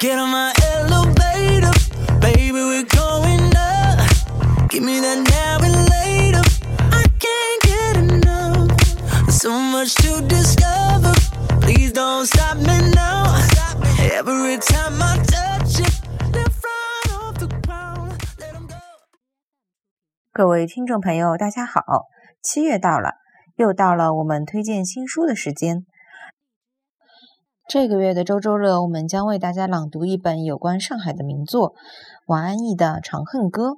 Get on my elevator, baby, we're going up. Give me that now and later. I can't get enough. So much to discover. Please don't stop me now. Every time I touch it, the front of the ground, let 'em go. 各位听众朋友，大家好！七月到了， 又到了我们推荐新书的时间。这个月的周周乐，我们将为大家朗读一本有关上海的名作——王安忆的《长恨歌》。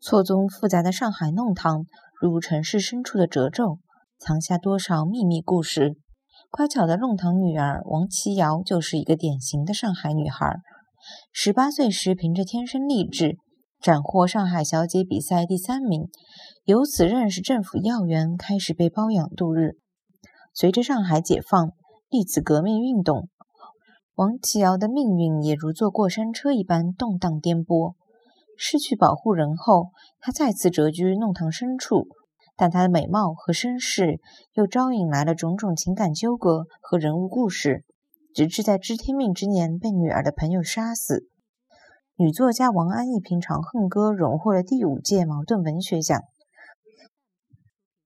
错综复杂的上海弄堂，如城市深处的褶皱，藏下多少秘密故事？乖巧的弄堂女儿王琦瑶就是一个典型的上海女孩。十八岁时，凭着天生丽质，斩获上海小姐比赛第三名，由此认识政府要员，开始被包养度日。随着上海解放、历次革命运动，王琦瑶的命运也如坐过山车一般动荡颠簸。失去保护人后，她再次谪居弄堂深处，但她的美貌和身世又招引来了种种情感纠葛和人物故事，直至在知天命之年被女儿的朋友杀死。女作家王安忆凭《长恨歌》荣获了第五届茅盾文学奖。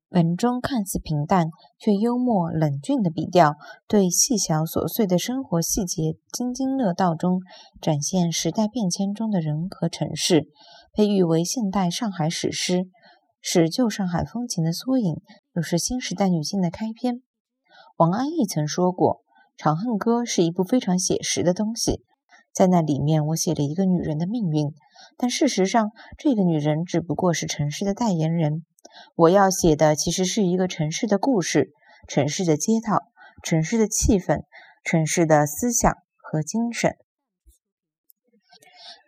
文中看似平淡，却幽默冷峻的笔调，对细小琐碎的生活细节津津乐道中展现时代变迁中的人和城市，被誉为现代上海史诗，是旧上海风情的缩影，又是新时代女性的开篇。王安忆曾说过，《长恨歌》是一部非常写实的东西，在那里面我写了一个女人的命运，但事实上，这个女人只不过是城市的代言人。我要写的其实是一个城市的故事，城市的街道，城市的气氛，城市的思想和精神。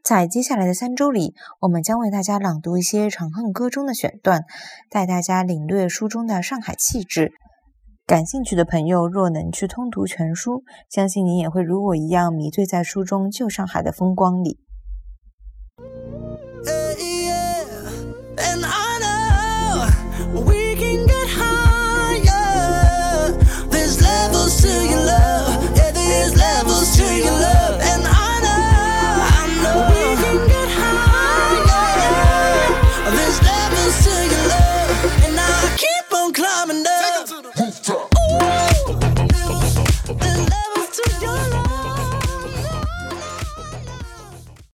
在接下来的三周里，我们将为大家朗读一些《长恨歌》中的选段，带大家领略书中的上海气质。感兴趣的朋友若能去通读全书，相信你也会如我一样迷醉在书中旧上海的风光里。